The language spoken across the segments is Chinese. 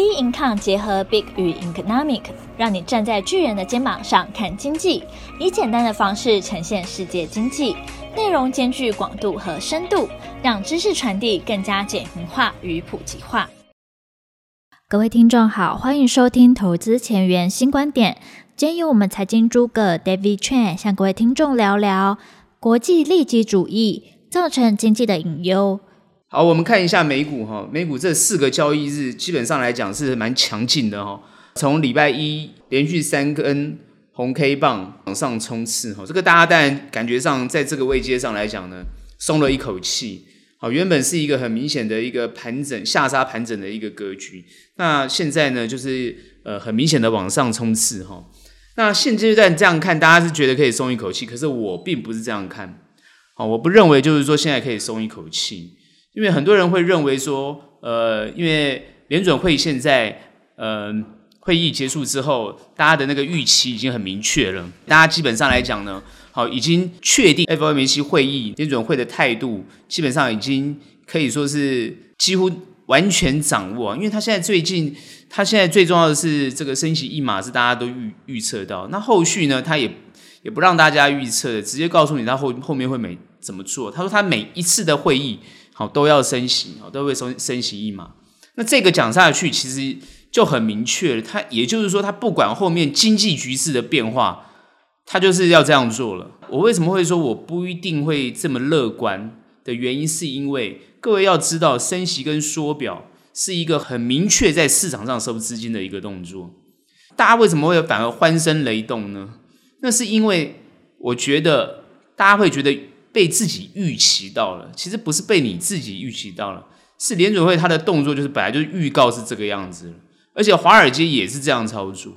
B Income 结合 Big 与 Economic，让你站在巨人的肩膀上看经济，以简单的方式呈现世界经济，内容兼具广度和深度，让知识传递更加简明化与普及化。各位听众好，欢迎收听投资前沿新观点。今天由我们财经诸葛 David Chan 向各位听众聊聊国际利己主义造成经济的隐忧。好，我们看一下美股哈，美股这四个交易日基本上来讲是蛮强劲的哈。从礼拜一连续三根红 K 棒往上冲刺哈，这个大家当然感觉上在这个位阶上来讲呢，松了一口气。好，原本是一个很明显的一个盘整下杀盘整的一个格局，那现在呢就是呃很明显的往上冲刺哈。那现阶段这样看，大家是觉得可以松一口气，可是我并不是这样看。好，我不认为就是说现在可以松一口气。因为很多人会认为说，呃，因为联准会现在，呃，会议结束之后，大家的那个预期已经很明确了。大家基本上来讲呢，好，已经确定 FOMC 会议联准会的态度，基本上已经可以说是几乎完全掌握。因为他现在最近，他现在最重要的是这个升息一码是大家都预预测到。那后续呢，他也也不让大家预测，直接告诉你他后后面会每怎么做。他说他每一次的会议。好，都要升息，好，都会升升息一码。那这个讲下去，其实就很明确了。他也就是说，他不管后面经济局势的变化，他就是要这样做了。我为什么会说我不一定会这么乐观的原因，是因为各位要知道，升息跟缩表是一个很明确在市场上收资金的一个动作。大家为什么会反而欢声雷动呢？那是因为我觉得大家会觉得。被自己预期到了，其实不是被你自己预期到了，是联准会他的动作就是本来就预告是这个样子，而且华尔街也是这样操作，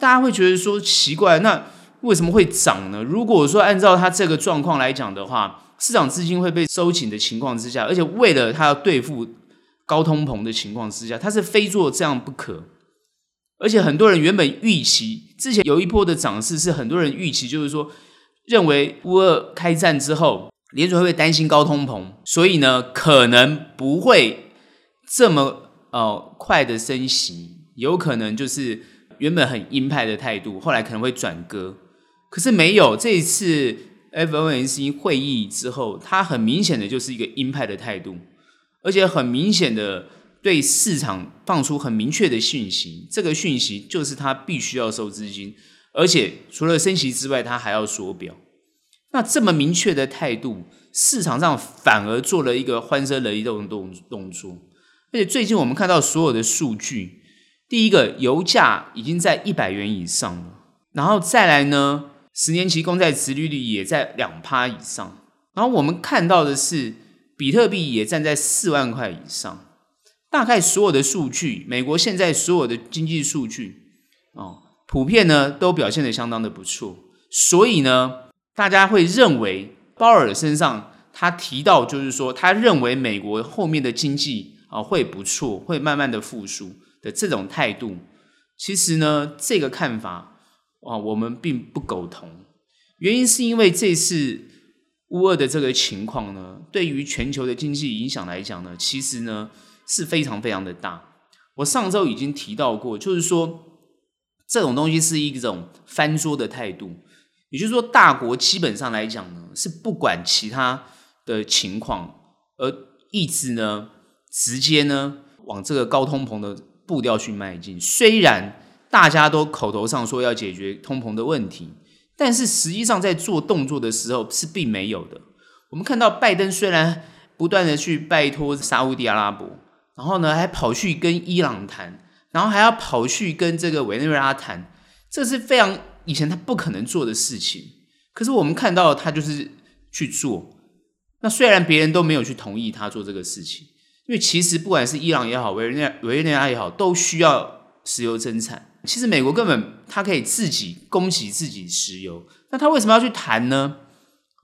大家会觉得说奇怪，那为什么会涨呢？如果说按照他这个状况来讲的话，市场资金会被收紧的情况之下，而且为了他要对付高通膨的情况之下，他是非做这样不可，而且很多人原本预期之前有一波的涨势是很多人预期就是说。认为乌俄开战之后，联准会担心高通膨，所以呢，可能不会这么呃快的升息，有可能就是原本很鹰派的态度，后来可能会转鸽。可是没有，这一次 FOMC 会议之后，它很明显的就是一个鹰派的态度，而且很明显的对市场放出很明确的讯息，这个讯息就是它必须要收资金。而且除了升息之外，它还要缩表。那这么明确的态度，市场上反而做了一个欢声雷动的动动作。而且最近我们看到所有的数据，第一个油价已经在一百元以上了，然后再来呢，十年期公债殖利率也在两趴以上。然后我们看到的是，比特币也站在四万块以上。大概所有的数据，美国现在所有的经济数据，哦。普遍呢都表现得相当的不错，所以呢，大家会认为鲍尔身上他提到就是说，他认为美国后面的经济啊会不错，会慢慢的复苏的这种态度，其实呢这个看法啊我们并不苟同，原因是因为这次乌俄的这个情况呢，对于全球的经济影响来讲呢，其实呢是非常非常的大。我上周已经提到过，就是说。这种东西是一种翻桌的态度，也就是说，大国基本上来讲呢，是不管其他的情况，而一直呢，直接呢往这个高通膨的步调去迈进。虽然大家都口头上说要解决通膨的问题，但是实际上在做动作的时候是并没有的。我们看到拜登虽然不断的去拜托沙乌地阿拉伯，然后呢还跑去跟伊朗谈。然后还要跑去跟这个委内瑞拉谈，这是非常以前他不可能做的事情。可是我们看到他就是去做。那虽然别人都没有去同意他做这个事情，因为其实不管是伊朗也好，委内委内瑞拉也好，都需要石油增产。其实美国根本他可以自己供给自己石油，那他为什么要去谈呢？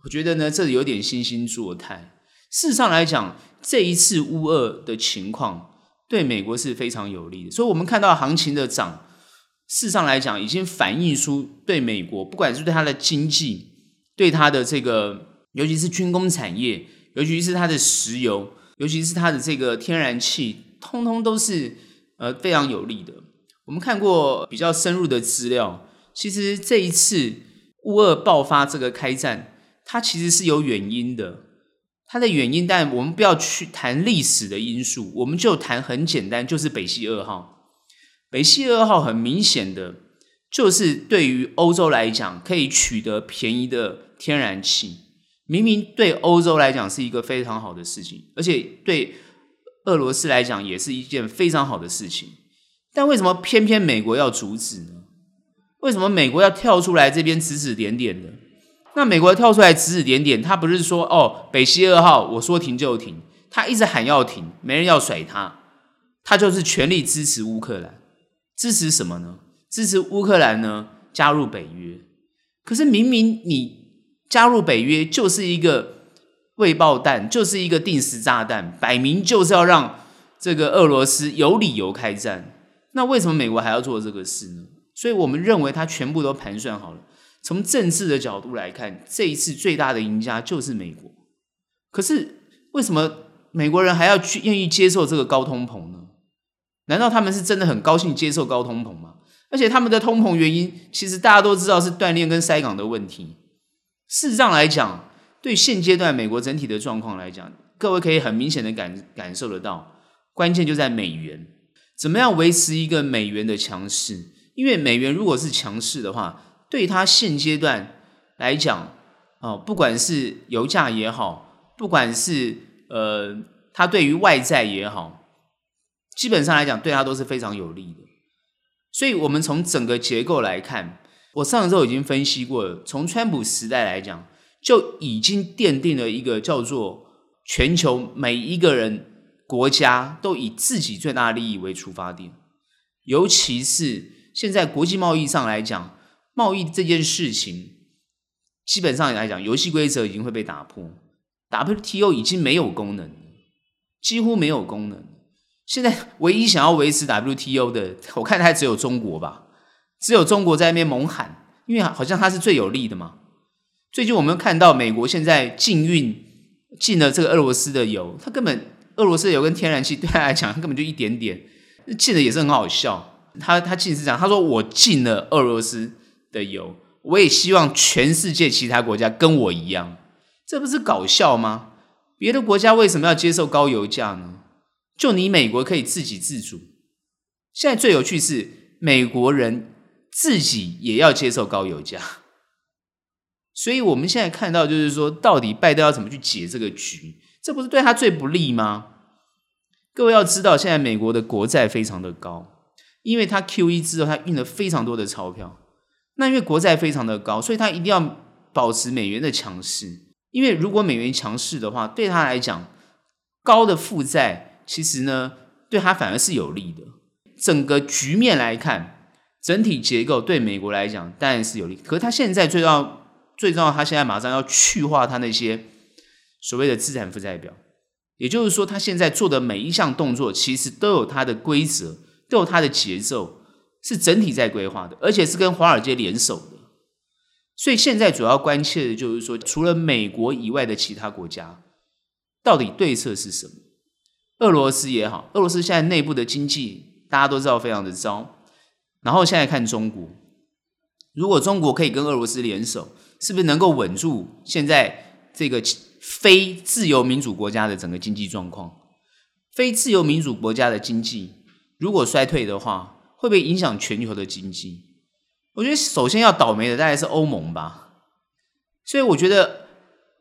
我觉得呢，这有点惺惺作态。事实上来讲，这一次乌俄的情况。对美国是非常有利的，所以我们看到行情的涨，事实上来讲，已经反映出对美国，不管是对它的经济，对它的这个，尤其是军工产业，尤其是它的石油，尤其是它的这个天然气，通通都是呃非常有利的。我们看过比较深入的资料，其实这一次乌俄爆发这个开战，它其实是有原因的。它的原因，但我们不要去谈历史的因素，我们就谈很简单，就是北溪二号。北溪二号很明显的，就是对于欧洲来讲，可以取得便宜的天然气。明明对欧洲来讲是一个非常好的事情，而且对俄罗斯来讲也是一件非常好的事情。但为什么偏偏美国要阻止呢？为什么美国要跳出来这边指指点点的？那美国跳出来指指点点，他不是说哦，北溪二号我说停就停，他一直喊要停，没人要甩他，他就是全力支持乌克兰，支持什么呢？支持乌克兰呢加入北约。可是明明你加入北约就是一个未爆弹，就是一个定时炸弹，摆明就是要让这个俄罗斯有理由开战。那为什么美国还要做这个事呢？所以我们认为他全部都盘算好了。从政治的角度来看，这一次最大的赢家就是美国。可是为什么美国人还要去愿意接受这个高通膨呢？难道他们是真的很高兴接受高通膨吗？而且他们的通膨原因，其实大家都知道是锻炼跟塞港的问题。事实上来讲，对现阶段美国整体的状况来讲，各位可以很明显的感感受得到，关键就在美元，怎么样维持一个美元的强势？因为美元如果是强势的话，对他现阶段来讲，哦，不管是油价也好，不管是呃，他对于外债也好，基本上来讲，对他都是非常有利的。所以，我们从整个结构来看，我上周已经分析过了。从川普时代来讲，就已经奠定了一个叫做全球每一个人国家都以自己最大利益为出发点，尤其是现在国际贸易上来讲。贸易这件事情，基本上来讲，游戏规则已经会被打破，WTO 已经没有功能，几乎没有功能。现在唯一想要维持 WTO 的，我看还只有中国吧，只有中国在那边猛喊，因为好像它是最有利的嘛。最近我们看到美国现在禁运禁了这个俄罗斯的油，它根本俄罗斯的油跟天然气 对他来讲，它根本就一点点，禁的也是很好笑。他他禁是这样，他说我禁了俄罗斯。的油，我也希望全世界其他国家跟我一样，这不是搞笑吗？别的国家为什么要接受高油价呢？就你美国可以自给自足。现在最有趣是美国人自己也要接受高油价，所以我们现在看到就是说，到底拜登要怎么去解这个局？这不是对他最不利吗？各位要知道，现在美国的国债非常的高，因为他 QE 之后，他印了非常多的钞票。那因为国债非常的高，所以他一定要保持美元的强势。因为如果美元强势的话，对他来讲，高的负债其实呢，对他反而是有利的。整个局面来看，整体结构对美国来讲当然是有利。可是他现在最重要、最重要，他现在马上要去化他那些所谓的资产负债表，也就是说，他现在做的每一项动作，其实都有它的规则，都有它的节奏。是整体在规划的，而且是跟华尔街联手的，所以现在主要关切的就是说，除了美国以外的其他国家，到底对策是什么？俄罗斯也好，俄罗斯现在内部的经济大家都知道非常的糟，然后现在看中国，如果中国可以跟俄罗斯联手，是不是能够稳住现在这个非自由民主国家的整个经济状况？非自由民主国家的经济如果衰退的话，会不会影响全球的经济？我觉得首先要倒霉的大概是欧盟吧。所以我觉得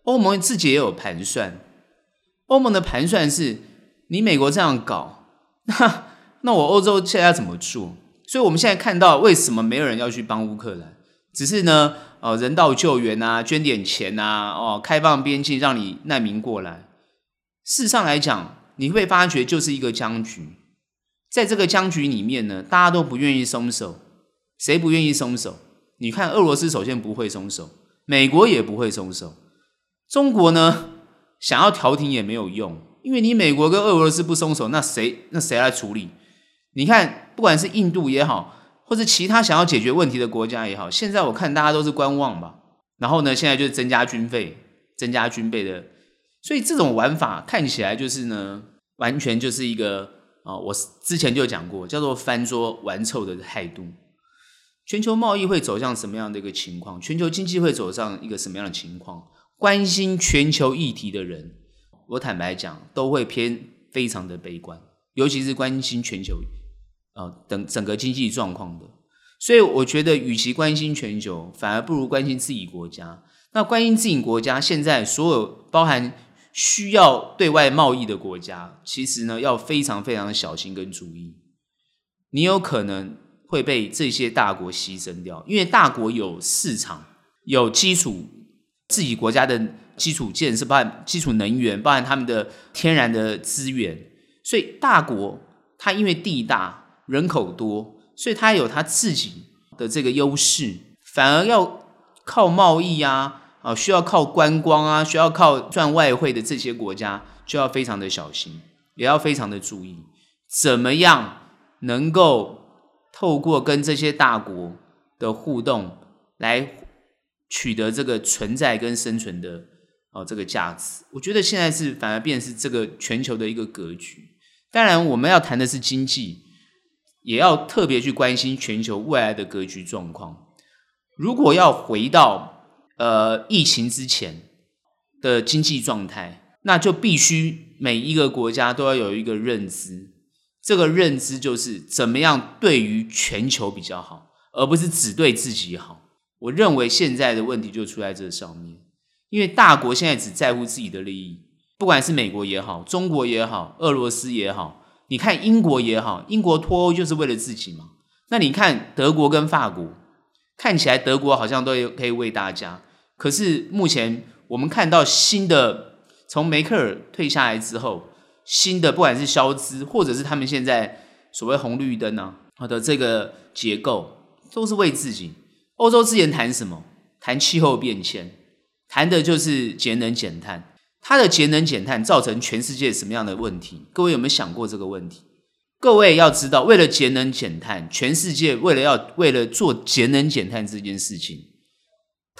欧盟自己也有盘算。欧盟的盘算是：你美国这样搞，那那我欧洲现在要怎么做？所以我们现在看到为什么没有人要去帮乌克兰？只是呢，呃，人道救援啊，捐点钱啊，哦，开放边境让你难民过来。事实上来讲，你会发觉就是一个僵局。在这个僵局里面呢，大家都不愿意松手。谁不愿意松手？你看，俄罗斯首先不会松手，美国也不会松手。中国呢，想要调停也没有用，因为你美国跟俄罗斯不松手，那谁那谁来处理？你看，不管是印度也好，或是其他想要解决问题的国家也好，现在我看大家都是观望吧。然后呢，现在就是增加军费，增加军备的，所以这种玩法看起来就是呢，完全就是一个。啊，我之前就讲过，叫做翻桌玩臭的态度。全球贸易会走向什么样的一个情况？全球经济会走向一个什么样的情况？关心全球议题的人，我坦白讲，都会偏非常的悲观，尤其是关心全球、呃、等整个经济状况的。所以我觉得，与其关心全球，反而不如关心自己国家。那关心自己国家，现在所有包含需要对外贸易的国家，其实呢要非常非常小心跟注意。你有可能会被这些大国牺牲掉，因为大国有市场、有基础，自己国家的基础建设，包含基础能源，包含他们的天然的资源。所以大国它因为地大、人口多。所以它有它自己的这个优势，反而要靠贸易啊，啊，需要靠观光啊，需要靠赚外汇的这些国家，就要非常的小心，也要非常的注意，怎么样能够透过跟这些大国的互动，来取得这个存在跟生存的哦这个价值。我觉得现在是反而变是这个全球的一个格局。当然，我们要谈的是经济。也要特别去关心全球未来的格局状况。如果要回到呃疫情之前的经济状态，那就必须每一个国家都要有一个认知。这个认知就是怎么样对于全球比较好，而不是只对自己好。我认为现在的问题就出在这上面，因为大国现在只在乎自己的利益，不管是美国也好，中国也好，俄罗斯也好。你看英国也好，英国脱欧就是为了自己嘛。那你看德国跟法国，看起来德国好像都可以为大家，可是目前我们看到新的，从梅克尔退下来之后，新的不管是消资，或者是他们现在所谓红绿灯啊，好的这个结构，都是为自己。欧洲之前谈什么？谈气候变迁，谈的就是节能减碳。它的节能减碳造成全世界什么样的问题？各位有没有想过这个问题？各位要知道，为了节能减碳，全世界为了要为了做节能减碳这件事情，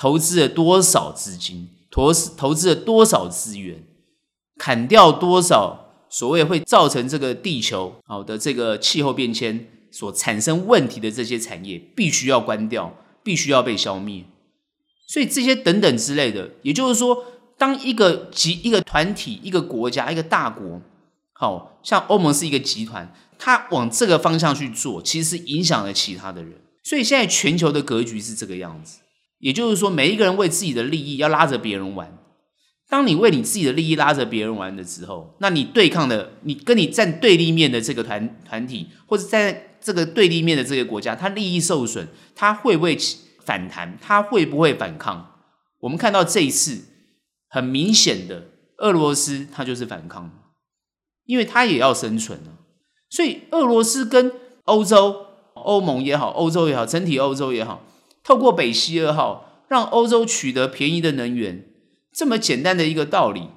投资了多少资金？投投资了多少资源？砍掉多少所谓会造成这个地球好的这个气候变迁所产生问题的这些产业，必须要关掉，必须要被消灭。所以这些等等之类的，也就是说。当一个集一个团体、一个国家、一个大国，好像欧盟是一个集团，它往这个方向去做，其实影响了其他的人。所以现在全球的格局是这个样子，也就是说，每一个人为自己的利益要拉着别人玩。当你为你自己的利益拉着别人玩的时候，那你对抗的，你跟你站对立面的这个团团体，或者在这个对立面的这个国家，它利益受损，它会不会反弹？它会不会反抗？我们看到这一次。很明显的，俄罗斯它就是反抗，因为它也要生存。所以俄罗斯跟欧洲、欧盟也好，欧洲也好，整体欧洲也好，透过北溪二号让欧洲取得便宜的能源，这么简单的一个道理，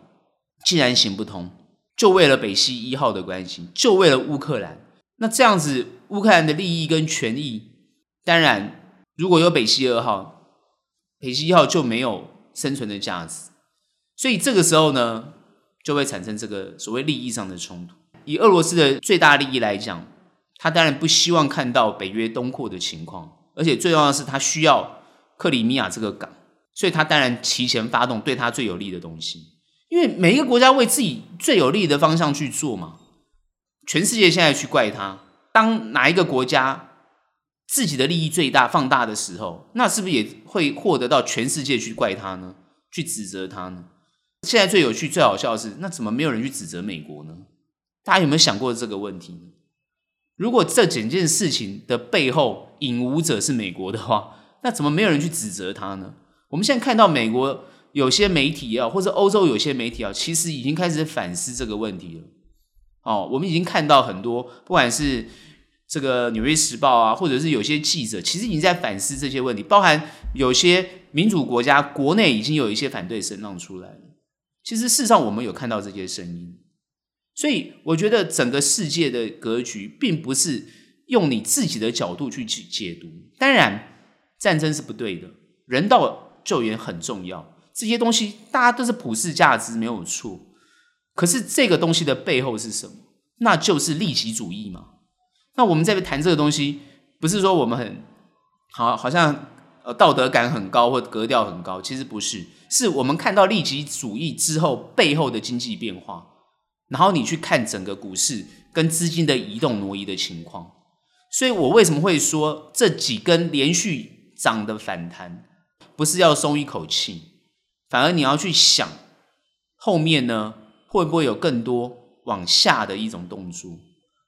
既然行不通，就为了北溪一号的关系，就为了乌克兰，那这样子乌克兰的利益跟权益，当然如果有北溪二号，北溪一号就没有生存的价值。所以这个时候呢，就会产生这个所谓利益上的冲突。以俄罗斯的最大利益来讲，他当然不希望看到北约东扩的情况，而且最重要的是，他需要克里米亚这个港，所以他当然提前发动对他最有利的东西。因为每一个国家为自己最有利的方向去做嘛，全世界现在去怪他，当哪一个国家自己的利益最大放大的时候，那是不是也会获得到全世界去怪他呢？去指责他呢？现在最有趣、最好笑的是，那怎么没有人去指责美国呢？大家有没有想过这个问题？如果这整件事情的背后引武者是美国的话，那怎么没有人去指责他呢？我们现在看到美国有些媒体啊，或者欧洲有些媒体啊，其实已经开始反思这个问题了。哦，我们已经看到很多，不管是这个《纽约时报》啊，或者是有些记者，其实已经在反思这些问题，包含有些民主国家国内已经有一些反对声浪出来了。其实，事实上，我们有看到这些声音，所以我觉得整个世界的格局，并不是用你自己的角度去解解读。当然，战争是不对的，人道救援很重要，这些东西大家都是普世价值，没有错。可是，这个东西的背后是什么？那就是利己主义嘛。那我们在谈这个东西，不是说我们很好，好像呃道德感很高或格调很高，其实不是，是我们看到利己主义之后背后的经济变化，然后你去看整个股市跟资金的移动挪移的情况。所以我为什么会说这几根连续涨的反弹，不是要松一口气，反而你要去想后面呢，会不会有更多往下的一种动作？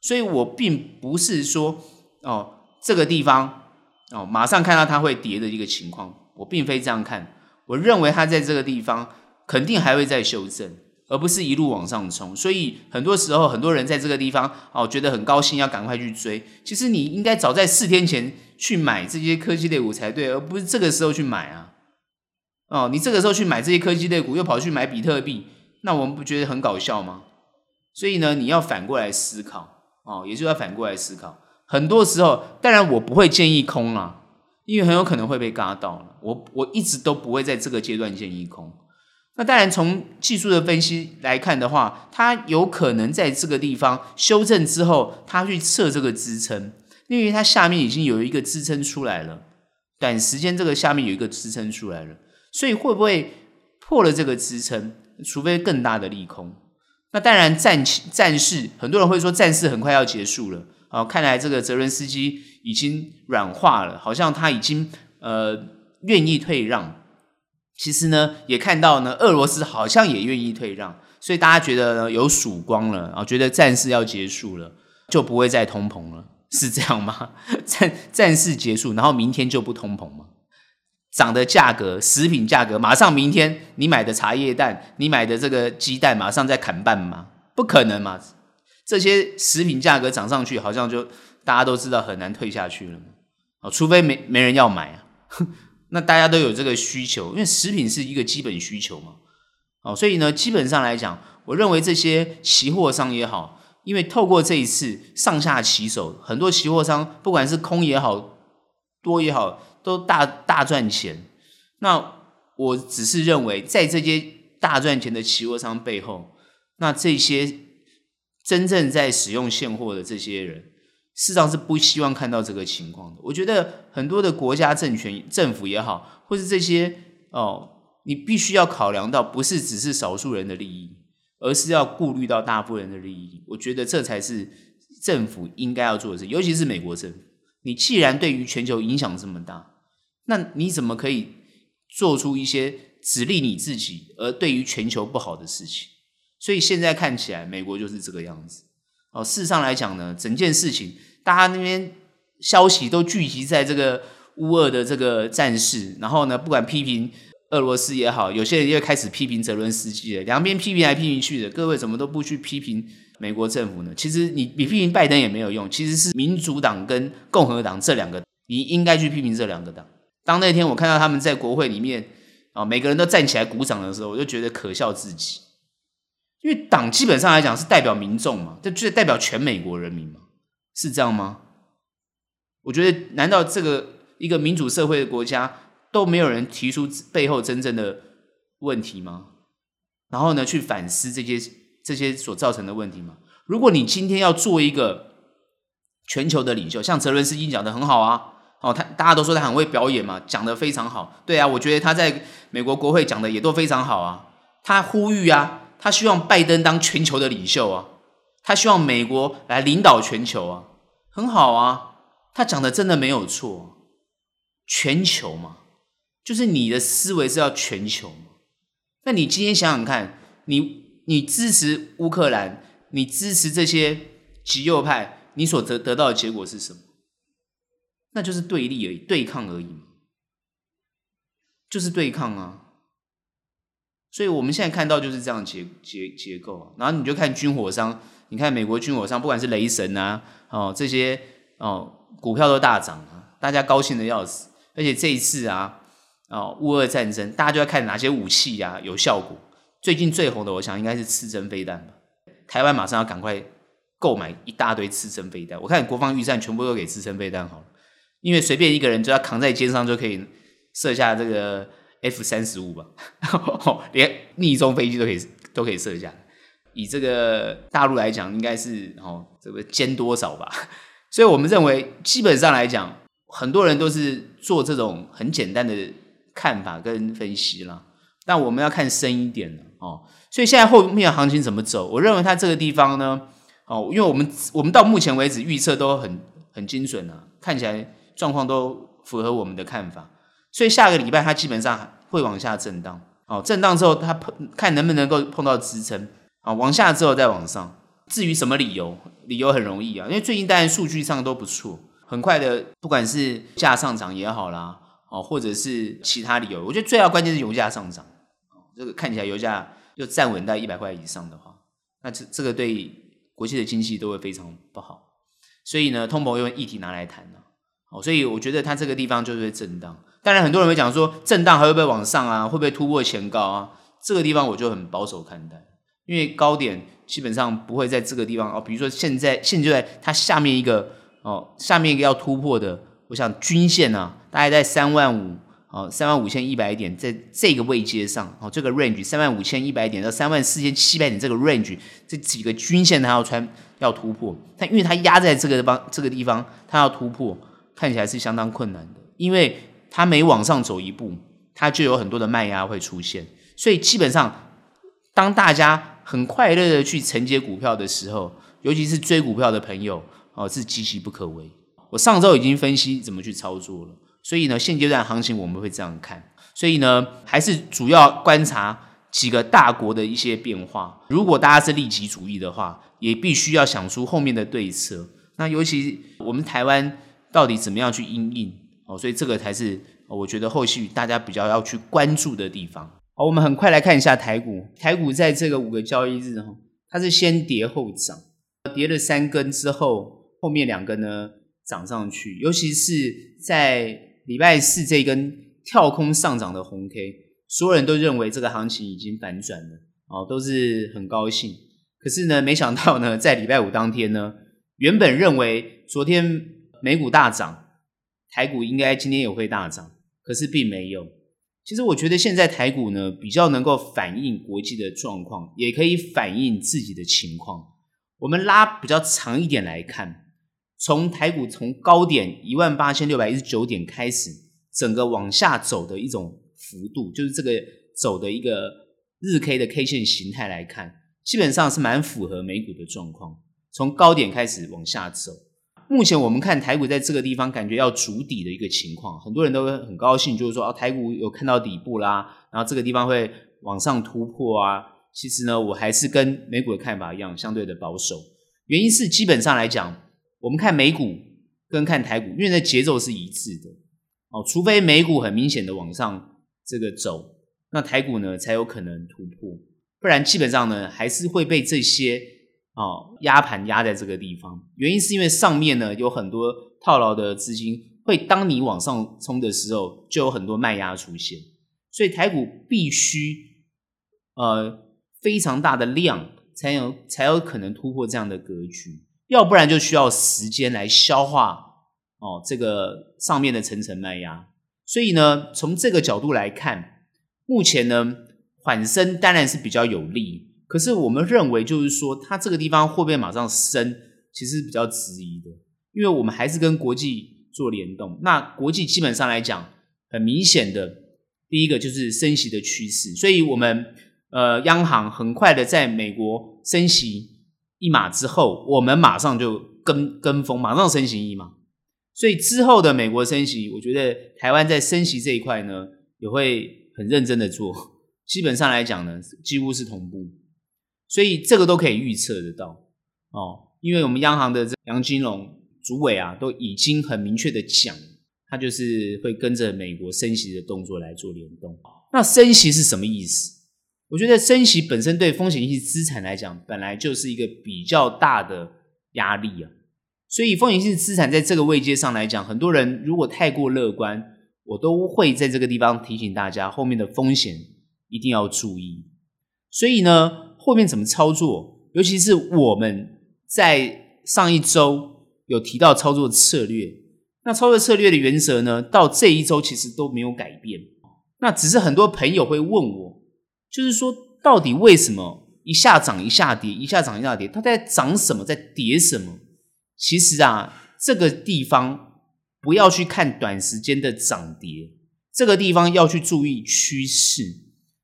所以我并不是说哦，这个地方哦，马上看到它会跌的一个情况，我并非这样看。我认为它在这个地方肯定还会再修正。而不是一路往上冲，所以很多时候很多人在这个地方哦，觉得很高兴，要赶快去追。其实你应该早在四天前去买这些科技类股才对，而不是这个时候去买啊。哦，你这个时候去买这些科技类股，又跑去买比特币，那我们不觉得很搞笑吗？所以呢，你要反过来思考哦，也就要反过来思考。很多时候，当然我不会建议空啦，因为很有可能会被嘎到了。我我一直都不会在这个阶段建议空。那当然，从技术的分析来看的话，它有可能在这个地方修正之后，它去测这个支撑，因为它下面已经有一个支撑出来了，短时间这个下面有一个支撑出来了，所以会不会破了这个支撑？除非更大的利空。那当然战战事，很多人会说战事很快要结束了，啊，看来这个泽伦斯基已经软化了，好像他已经呃愿意退让。其实呢，也看到呢，俄罗斯好像也愿意退让，所以大家觉得呢有曙光了啊，觉得战事要结束了，就不会再通膨了，是这样吗？战战事结束，然后明天就不通膨吗？涨的价格，食品价格，马上明天你买的茶叶蛋，你买的这个鸡蛋，马上再砍半吗？不可能嘛！这些食品价格涨上去，好像就大家都知道很难退下去了，哦，除非没没人要买啊。那大家都有这个需求，因为食品是一个基本需求嘛，哦，所以呢，基本上来讲，我认为这些期货商也好，因为透过这一次上下其手，很多期货商不管是空也好，多也好，都大大赚钱。那我只是认为，在这些大赚钱的期货商背后，那这些真正在使用现货的这些人。事实上是不希望看到这个情况的。我觉得很多的国家政权、政府也好，或是这些哦，你必须要考量到，不是只是少数人的利益，而是要顾虑到大部分人的利益。我觉得这才是政府应该要做的事，尤其是美国政府。你既然对于全球影响这么大，那你怎么可以做出一些只利你自己而对于全球不好的事情？所以现在看起来，美国就是这个样子。哦，事实上来讲呢，整件事情，大家那边消息都聚集在这个乌俄的这个战事，然后呢，不管批评俄罗斯也好，有些人又开始批评泽伦斯基了，两边批评来批评去的，各位怎么都不去批评美国政府呢？其实你你批评拜登也没有用，其实是民主党跟共和党这两个，你应该去批评这两个党。当那天我看到他们在国会里面啊，每个人都站起来鼓掌的时候，我就觉得可笑至极。因为党基本上来讲是代表民众嘛，这就是代表全美国人民嘛，是这样吗？我觉得，难道这个一个民主社会的国家都没有人提出背后真正的问题吗？然后呢，去反思这些这些所造成的问题吗？如果你今天要做一个全球的领袖，像泽伦斯基讲的很好啊，哦，他大家都说他很会表演嘛，讲的非常好，对啊，我觉得他在美国国会讲的也都非常好啊，他呼吁啊。他希望拜登当全球的领袖啊，他希望美国来领导全球啊，很好啊，他讲的真的没有错，全球嘛，就是你的思维是要全球嘛。那你今天想想看，你你支持乌克兰，你支持这些极右派，你所得得到的结果是什么？那就是对立而已，对抗而已嘛，就是对抗啊。所以我们现在看到就是这样结结结构，然后你就看军火商，你看美国军火商，不管是雷神啊，哦这些哦股票都大涨啊，大家高兴的要死。而且这一次啊，哦乌俄战争，大家就要看哪些武器啊有效果。最近最红的，我想应该是刺针飞弹吧。台湾马上要赶快购买一大堆刺针飞弹，我看国防预算全部都给刺针飞弹好了，因为随便一个人就要扛在肩上就可以射下这个。F 三十五吧，连逆中飞机都可以都可以射下。以这个大陆来讲，应该是哦这个尖多少吧？所以我们认为，基本上来讲，很多人都是做这种很简单的看法跟分析啦。但我们要看深一点哦。所以现在后面行情怎么走？我认为它这个地方呢，哦，因为我们我们到目前为止预测都很很精准啊，看起来状况都符合我们的看法。所以下个礼拜它基本上会往下震荡。哦，震荡之后，它碰看能不能够碰到支撑啊，往下之后再往上。至于什么理由，理由很容易啊，因为最近当然数据上都不错，很快的，不管是价上涨也好啦，哦，或者是其他理由，我觉得最要关键是油价上涨。这个看起来油价又站稳在一百块以上的话，那这这个对国际的经济都会非常不好。所以呢，通膨用议题拿来谈呢，哦，所以我觉得它这个地方就是震荡。当然，很多人会讲说，震荡还会不会往上啊？会不会突破前高啊？这个地方我就很保守看待，因为高点基本上不会在这个地方哦。比如说现在，现在就在它下面一个哦，下面一个要突破的，我想均线啊，大概在三万五哦，三万五千一百点，在这个位阶上哦，这个 range 三万五千一百点到三万四千七百点这个 range，这几个均线它要穿要突破，但因为它压在这个地方，这个地方它要突破，看起来是相当困难的，因为。它每往上走一步，它就有很多的卖压会出现。所以基本上，当大家很快乐的去承接股票的时候，尤其是追股票的朋友哦，是岌岌不可危。我上周已经分析怎么去操作了，所以呢，现阶段行情我们会这样看。所以呢，还是主要观察几个大国的一些变化。如果大家是利己主义的话，也必须要想出后面的对策。那尤其我们台湾到底怎么样去因应？哦，所以这个才是我觉得后续大家比较要去关注的地方。好，我们很快来看一下台股。台股在这个五个交易日哈，它是先跌后涨，跌了三根之后，后面两根呢涨上去。尤其是在礼拜四这根跳空上涨的红 K，所有人都认为这个行情已经反转了，哦，都是很高兴。可是呢，没想到呢，在礼拜五当天呢，原本认为昨天美股大涨。台股应该今天也会大涨，可是并没有。其实我觉得现在台股呢，比较能够反映国际的状况，也可以反映自己的情况。我们拉比较长一点来看，从台股从高点一万八千六百一十九点开始，整个往下走的一种幅度，就是这个走的一个日 K 的 K 线形态来看，基本上是蛮符合美股的状况。从高点开始往下走。目前我们看台股在这个地方感觉要筑底的一个情况，很多人都很高兴，就是说啊，台股有看到底部啦，然后这个地方会往上突破啊。其实呢，我还是跟美股的看法一样，相对的保守。原因是基本上来讲，我们看美股跟看台股，因为那节奏是一致的哦，除非美股很明显的往上这个走，那台股呢才有可能突破，不然基本上呢还是会被这些。哦，压盘压在这个地方，原因是因为上面呢有很多套牢的资金，会当你往上冲的时候，就有很多卖压出现，所以台股必须呃非常大的量才有才有可能突破这样的格局，要不然就需要时间来消化哦这个上面的层层卖压，所以呢，从这个角度来看，目前呢缓升当然是比较有利。可是我们认为，就是说，它这个地方会不会马上升，其实是比较质疑的，因为我们还是跟国际做联动。那国际基本上来讲，很明显的，第一个就是升息的趋势，所以我们呃央行很快的在美国升息一码之后，我们马上就跟跟风，马上升息一码。所以之后的美国升息，我觉得台湾在升息这一块呢，也会很认真的做。基本上来讲呢，几乎是同步。所以这个都可以预测得到哦，因为我们央行的杨金龙主委啊，都已经很明确的讲，他就是会跟着美国升息的动作来做联动。那升息是什么意思？我觉得升息本身对风险性资产来讲，本来就是一个比较大的压力啊。所以风险性资产在这个位阶上来讲，很多人如果太过乐观，我都会在这个地方提醒大家，后面的风险一定要注意。所以呢。后面怎么操作？尤其是我们在上一周有提到操作策略，那操作策略的原则呢，到这一周其实都没有改变。那只是很多朋友会问我，就是说到底为什么一下涨一下跌，一下涨一下跌，它在涨什么，在跌什么？其实啊，这个地方不要去看短时间的涨跌，这个地方要去注意趋势，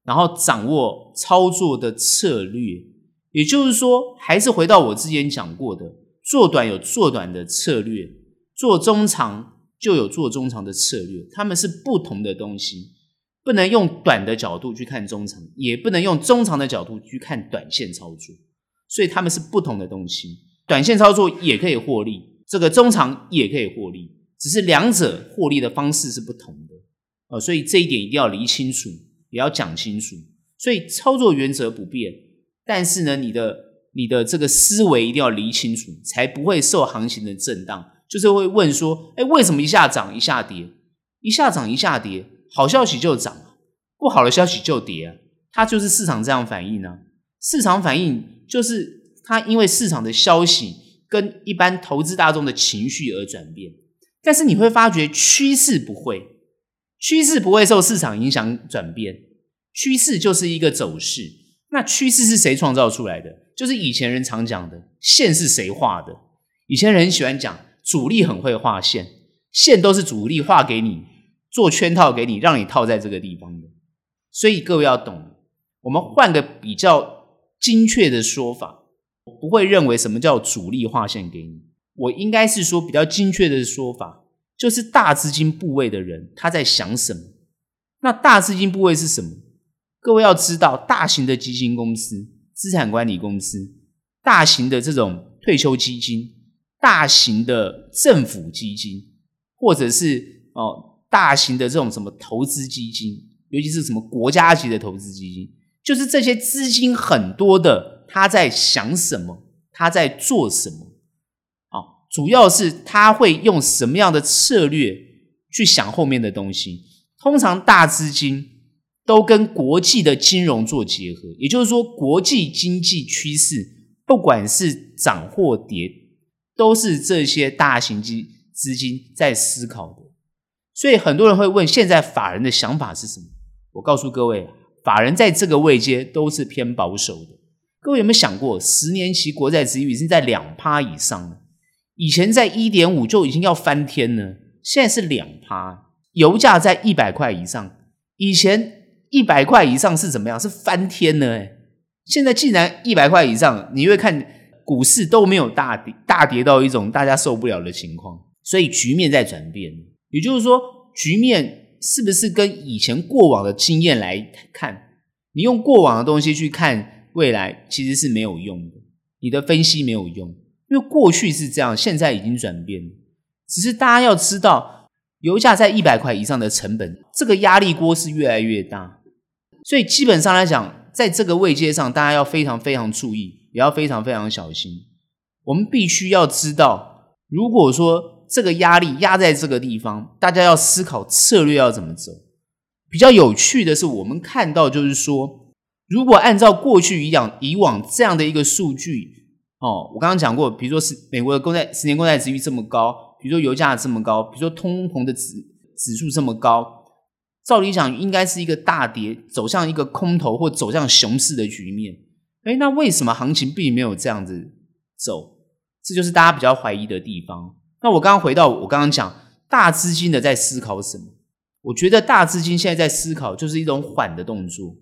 然后掌握操作的策略。也就是说，还是回到我之前讲过的，做短有做短的策略，做中长就有做中长的策略，它们是不同的东西。不能用短的角度去看中长，也不能用中长的角度去看短线操作，所以他们是不同的东西。短线操作也可以获利，这个中长也可以获利，只是两者获利的方式是不同的。呃，所以这一点一定要理清楚，也要讲清楚。所以操作原则不变，但是呢，你的你的这个思维一定要理清楚，才不会受行情的震荡。就是会问说，哎，为什么一下涨一下跌，一下涨一下跌？好消息就涨，不好的消息就跌，它就是市场这样反应呢。市场反应就是它因为市场的消息跟一般投资大众的情绪而转变，但是你会发觉趋势不会，趋势不会受市场影响转变，趋势就是一个走势。那趋势是谁创造出来的？就是以前人常讲的线是谁画的？以前人喜欢讲主力很会画线，线都是主力画给你。做圈套给你，让你套在这个地方的。所以各位要懂，我们换个比较精确的说法，我不会认为什么叫主力画线给你。我应该是说比较精确的说法，就是大资金部位的人他在想什么。那大资金部位是什么？各位要知道，大型的基金公司、资产管理公司、大型的这种退休基金、大型的政府基金，或者是哦。大型的这种什么投资基金，尤其是什么国家级的投资基金，就是这些资金很多的，他在想什么，他在做什么？主要是他会用什么样的策略去想后面的东西。通常大资金都跟国际的金融做结合，也就是说，国际经济趋势不管是涨或跌，都是这些大型基资金在思考的。所以很多人会问，现在法人的想法是什么？我告诉各位，法人在这个位阶都是偏保守的。各位有没有想过，十年期国债殖利率已经在两趴以上了，以前在一点五就已经要翻天了，现在是两趴。油价在一百块以上，以前一百块以上是怎么样？是翻天了诶，现在既然一百块以上，你会看股市都没有大跌，大跌到一种大家受不了的情况，所以局面在转变。也就是说，局面是不是跟以前过往的经验来看？你用过往的东西去看未来，其实是没有用的。你的分析没有用，因为过去是这样，现在已经转变。只是大家要知道，油价在一百块以上的成本，这个压力锅是越来越大。所以基本上来讲，在这个位阶上，大家要非常非常注意，也要非常非常小心。我们必须要知道，如果说这个压力压在这个地方，大家要思考策略要怎么走。比较有趣的是，我们看到就是说，如果按照过去一样以往这样的一个数据，哦，我刚刚讲过，比如说是美国的公债十年公债殖利率这么高，比如说油价这么高，比如说通膨的指指数这么高，照理讲应该是一个大跌，走向一个空头或走向熊市的局面。诶，那为什么行情并没有这样子走？这就是大家比较怀疑的地方。那我刚刚回到我刚刚讲大资金的在思考什么？我觉得大资金现在在思考就是一种缓的动作，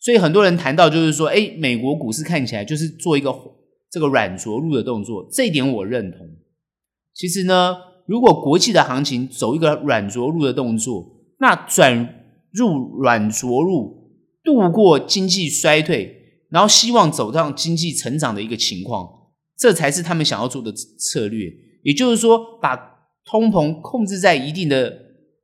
所以很多人谈到就是说，诶，美国股市看起来就是做一个这个软着陆的动作，这一点我认同。其实呢，如果国际的行情走一个软着陆的动作，那转入软着陆，度过经济衰退，然后希望走上经济成长的一个情况，这才是他们想要做的策略。也就是说，把通膨控制在一定的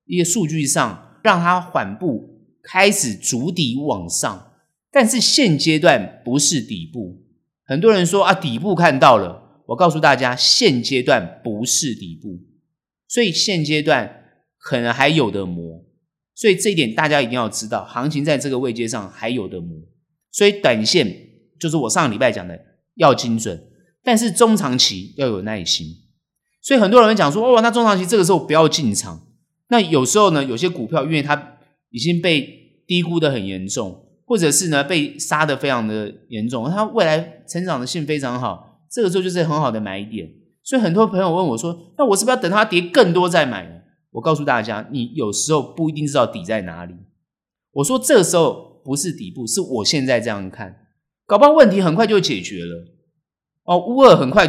一个数据上，让它缓步开始筑底往上。但是现阶段不是底部，很多人说啊，底部看到了。我告诉大家，现阶段不是底部，所以现阶段可能还有的磨。所以这一点大家一定要知道，行情在这个位阶上还有的磨。所以短线就是我上个礼拜讲的要精准，但是中长期要有耐心。所以很多人讲说，哦，那中长期这个时候不要进场。那有时候呢，有些股票因为它已经被低估的很严重，或者是呢被杀得非常的严重，它未来成长的性非常好，这个时候就是很好的买点。所以很多朋友问我说：“那我是不是要等它跌更多再买呢？”我告诉大家，你有时候不一定知道底在哪里。我说这个时候不是底部，是我现在这样看，搞不好问题很快就解决了。哦，乌尔很快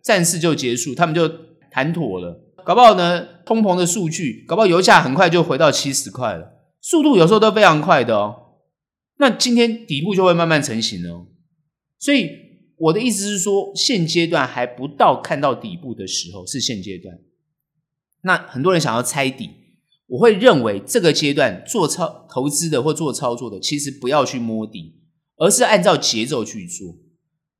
战事就结束，他们就谈妥了。搞不好呢，通膨的数据，搞不好油价很快就回到七十块了，速度有时候都非常快的哦。那今天底部就会慢慢成型了。所以我的意思是说，现阶段还不到看到底部的时候，是现阶段。那很多人想要猜底，我会认为这个阶段做操投资的或做操作的，其实不要去摸底，而是按照节奏去做。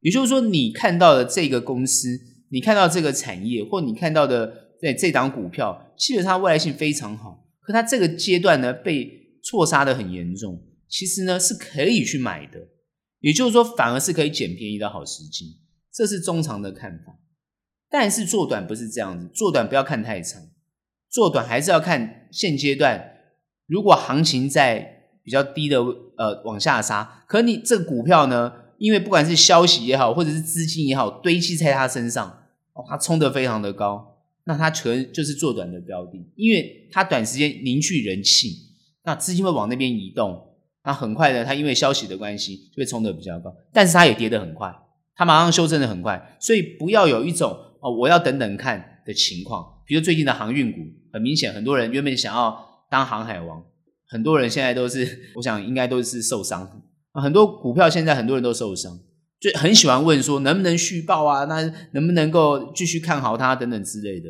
也就是说，你看到的这个公司，你看到这个产业，或你看到的这这档股票，基本上未来性非常好，可它这个阶段呢被错杀得很严重，其实呢是可以去买的。也就是说，反而是可以捡便宜的好时机，这是中长的看法。但是做短不是这样子，做短不要看太长。做短还是要看现阶段，如果行情在比较低的呃往下杀，可你这股票呢，因为不管是消息也好，或者是资金也好，堆积在它身上，哦，它冲得非常的高，那它可能就是做短的标的，因为它短时间凝聚人气，那资金会往那边移动，那很快的，它因为消息的关系就会冲得比较高，但是它也跌得很快，它马上修正得很快，所以不要有一种哦，我要等等看的情况，比如最近的航运股。很明显，很多人原本想要当航海王，很多人现在都是，我想应该都是受伤。很多股票现在很多人都受伤，就很喜欢问说能不能续报啊？那能不能够继续看好它等等之类的。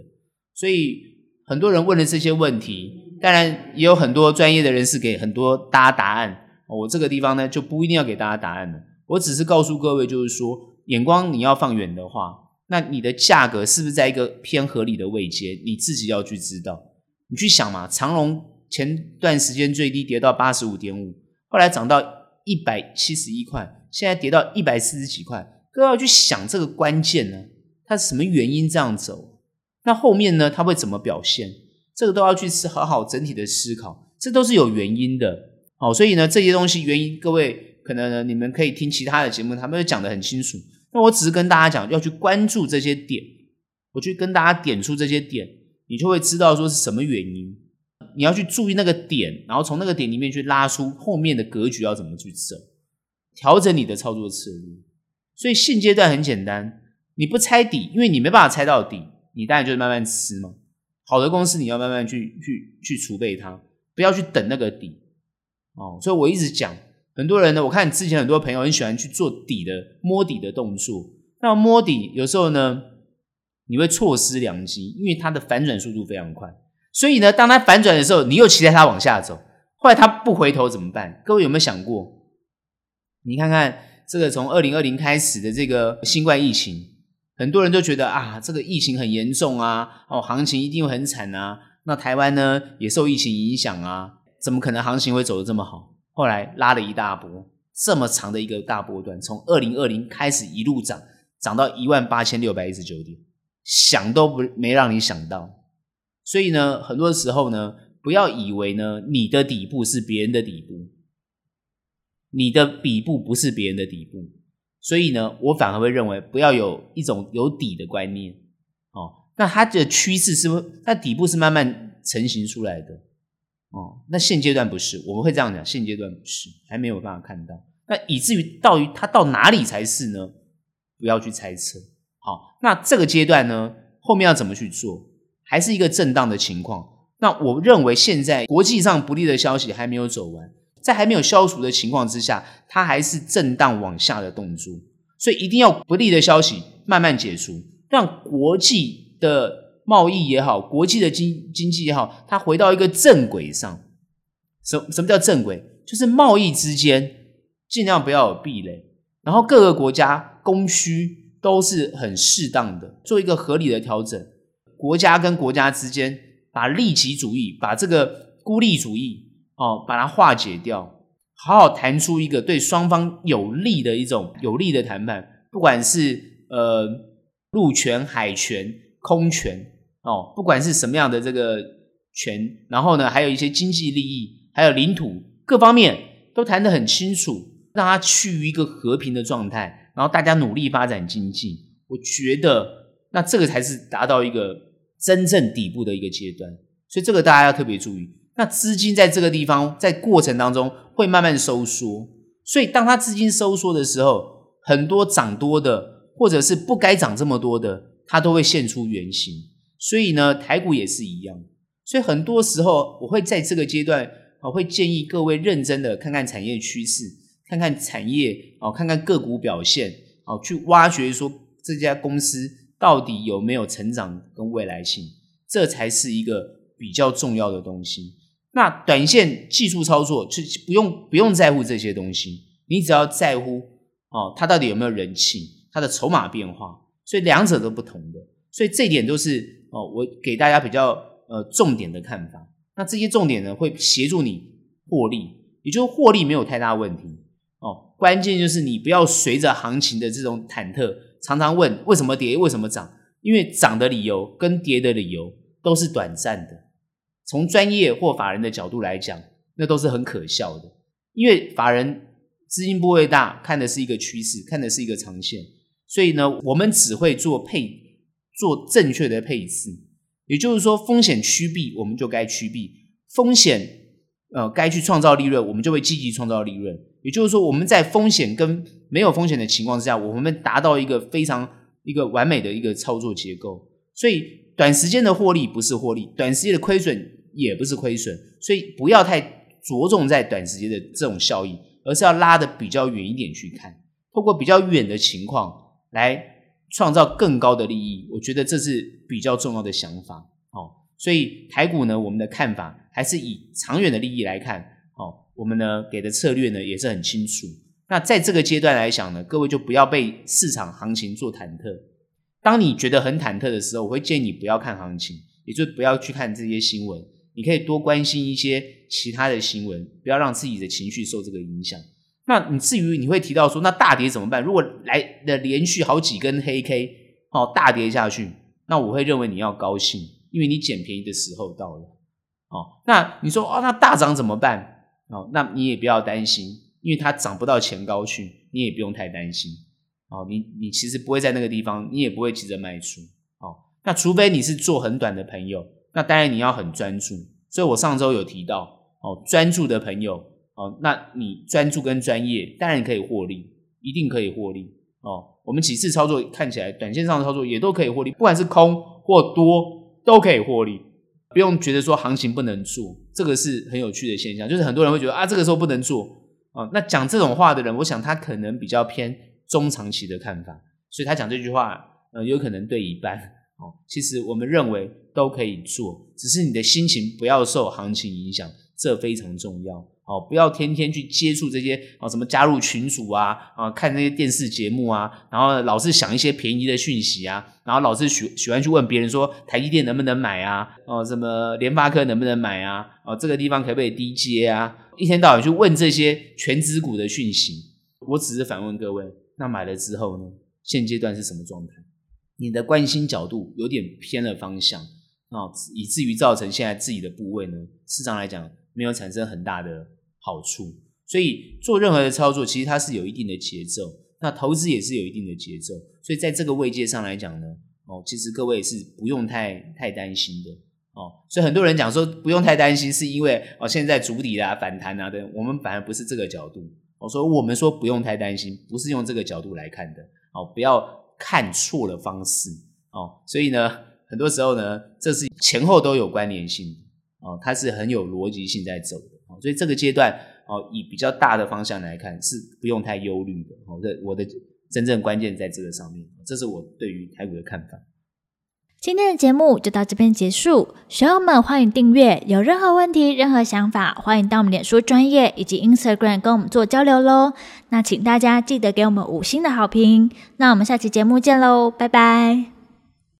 所以很多人问了这些问题，当然也有很多专业的人士给很多大家答案。我这个地方呢就不一定要给大家答案了，我只是告诉各位，就是说眼光你要放远的话。那你的价格是不是在一个偏合理的位阶？你自己要去知道。你去想嘛，长荣前段时间最低跌到八十五点五，后来涨到一百七十一块，现在跌到一百四十几块。各位要去想这个关键呢，它是什么原因这样走？那后面呢，它会怎么表现？这个都要去思好好整体的思考，这都是有原因的。好，所以呢，这些东西原因，各位可能呢，你们可以听其他的节目，他们会讲得很清楚。那我只是跟大家讲，要去关注这些点，我去跟大家点出这些点，你就会知道说是什么原因。你要去注意那个点，然后从那个点里面去拉出后面的格局要怎么去走，调整你的操作策略。所以现阶段很简单，你不猜底，因为你没办法猜到底，你当然就是慢慢吃嘛。好的公司你要慢慢去去去储备它，不要去等那个底哦。所以我一直讲。很多人呢，我看之前很多朋友很喜欢去做底的摸底的动作。那摸底有时候呢，你会错失良机，因为它的反转速度非常快。所以呢，当它反转的时候，你又期待它往下走，后来它不回头怎么办？各位有没有想过？你看看这个从二零二零开始的这个新冠疫情，很多人都觉得啊，这个疫情很严重啊，哦，行情一定会很惨啊。那台湾呢也受疫情影响啊，怎么可能行情会走得这么好？后来拉了一大波，这么长的一个大波段，从二零二零开始一路涨，涨到一万八千六百一十九点，想都不没让你想到。所以呢，很多时候呢，不要以为呢，你的底部是别人的底部，你的底部不是别人的底部。所以呢，我反而会认为，不要有一种有底的观念。哦，那它的趋势是不是？它底部是慢慢成型出来的。哦，那现阶段不是，我们会这样讲，现阶段不是，还没有办法看到。那以至于到于它到哪里才是呢？不要去猜测。好，那这个阶段呢，后面要怎么去做？还是一个震荡的情况。那我认为现在国际上不利的消息还没有走完，在还没有消除的情况之下，它还是震荡往下的动作。所以一定要不利的消息慢慢解除，让国际的。贸易也好，国际的经经济也好，它回到一个正轨上。什什么叫正轨？就是贸易之间尽量不要有壁垒，然后各个国家供需都是很适当的，做一个合理的调整。国家跟国家之间把利己主义、把这个孤立主义哦，把它化解掉，好好谈出一个对双方有利的一种有利的谈判，不管是呃陆权、海权、空权。哦，不管是什么样的这个权，然后呢，还有一些经济利益，还有领土各方面，都谈得很清楚，让它趋于一个和平的状态，然后大家努力发展经济，我觉得那这个才是达到一个真正底部的一个阶段。所以这个大家要特别注意。那资金在这个地方在过程当中会慢慢收缩，所以当它资金收缩的时候，很多涨多的或者是不该涨这么多的，它都会现出原形。所以呢，台股也是一样。所以很多时候我会在这个阶段。我会建议各位认真的看看产业趋势，看看产业哦，看看个股表现哦，去挖掘说这家公司到底有没有成长跟未来性，这才是一个比较重要的东西。那短线技术操作就不用不用在乎这些东西，你只要在乎哦，它到底有没有人气，它的筹码变化，所以两者都不同的，所以这一点都是哦，我给大家比较呃重点的看法。那这些重点呢，会协助你获利，也就是获利没有太大问题哦。关键就是你不要随着行情的这种忐忑，常常问为什么跌，为什么涨？因为涨的理由跟跌的理由都是短暂的。从专业或法人的角度来讲，那都是很可笑的。因为法人资金不会大，看的是一个趋势，看的是一个长线，所以呢，我们只会做配，做正确的配置。也就是说，风险趋避，我们就该趋避；风险呃该去创造利润，我们就会积极创造利润。也就是说，我们在风险跟没有风险的情况之下，我们达到一个非常一个完美的一个操作结构。所以，短时间的获利不是获利，短时间的亏损也不是亏损。所以，不要太着重在短时间的这种效益，而是要拉得比较远一点去看，透过比较远的情况来。创造更高的利益，我觉得这是比较重要的想法哦。所以台股呢，我们的看法还是以长远的利益来看哦。我们呢给的策略呢也是很清楚。那在这个阶段来讲呢，各位就不要被市场行情做忐忑。当你觉得很忐忑的时候，我会建议你不要看行情，也就不要去看这些新闻。你可以多关心一些其他的新闻，不要让自己的情绪受这个影响。那你至于你会提到说，那大跌怎么办？如果来的连续好几根黑 K，哦，大跌下去，那我会认为你要高兴，因为你捡便宜的时候到了。哦，那你说哦，那大涨怎么办？哦，那你也不要担心，因为它涨不到前高去，你也不用太担心。哦，你你其实不会在那个地方，你也不会急着卖出。哦，那除非你是做很短的朋友，那当然你要很专注。所以我上周有提到，哦，专注的朋友。哦，那你专注跟专业，当然可以获利，一定可以获利哦。我们几次操作看起来，短线上的操作也都可以获利，不管是空或多都可以获利，不用觉得说行情不能做，这个是很有趣的现象。就是很多人会觉得啊，这个时候不能做啊。那讲这种话的人，我想他可能比较偏中长期的看法，所以他讲这句话，呃，有可能对一半哦。其实我们认为都可以做，只是你的心情不要受行情影响，这非常重要。哦，不要天天去接触这些哦，什么加入群组啊，啊，看那些电视节目啊，然后老是想一些便宜的讯息啊，然后老是喜喜欢去问别人说台积电能不能买啊，哦，什么联发科能不能买啊，哦，这个地方可不可以低接啊？一天到晚去问这些权值股的讯息，我只是反问各位，那买了之后呢？现阶段是什么状态？你的关心角度有点偏了方向啊，以至于造成现在自己的部位呢，市场来讲没有产生很大的。好处，所以做任何的操作，其实它是有一定的节奏。那投资也是有一定的节奏，所以在这个位阶上来讲呢，哦，其实各位是不用太太担心的哦。所以很多人讲说不用太担心，是因为哦现在主底啦、反弹啊的，我们反而不是这个角度。我说我们说不用太担心，不是用这个角度来看的哦，不要看错了方式哦。所以呢，很多时候呢，这是前后都有关联性哦，它是很有逻辑性在走。所以这个阶段哦，以比较大的方向来看，是不用太忧虑的。哦，这我的真正关键在这个上面，这是我对于台股的看法。今天的节目就到这边结束，学友们欢迎订阅，有任何问题、任何想法，欢迎到我们脸书专业以及 Instagram 跟我们做交流喽。那请大家记得给我们五星的好评。那我们下期节目见喽，拜拜。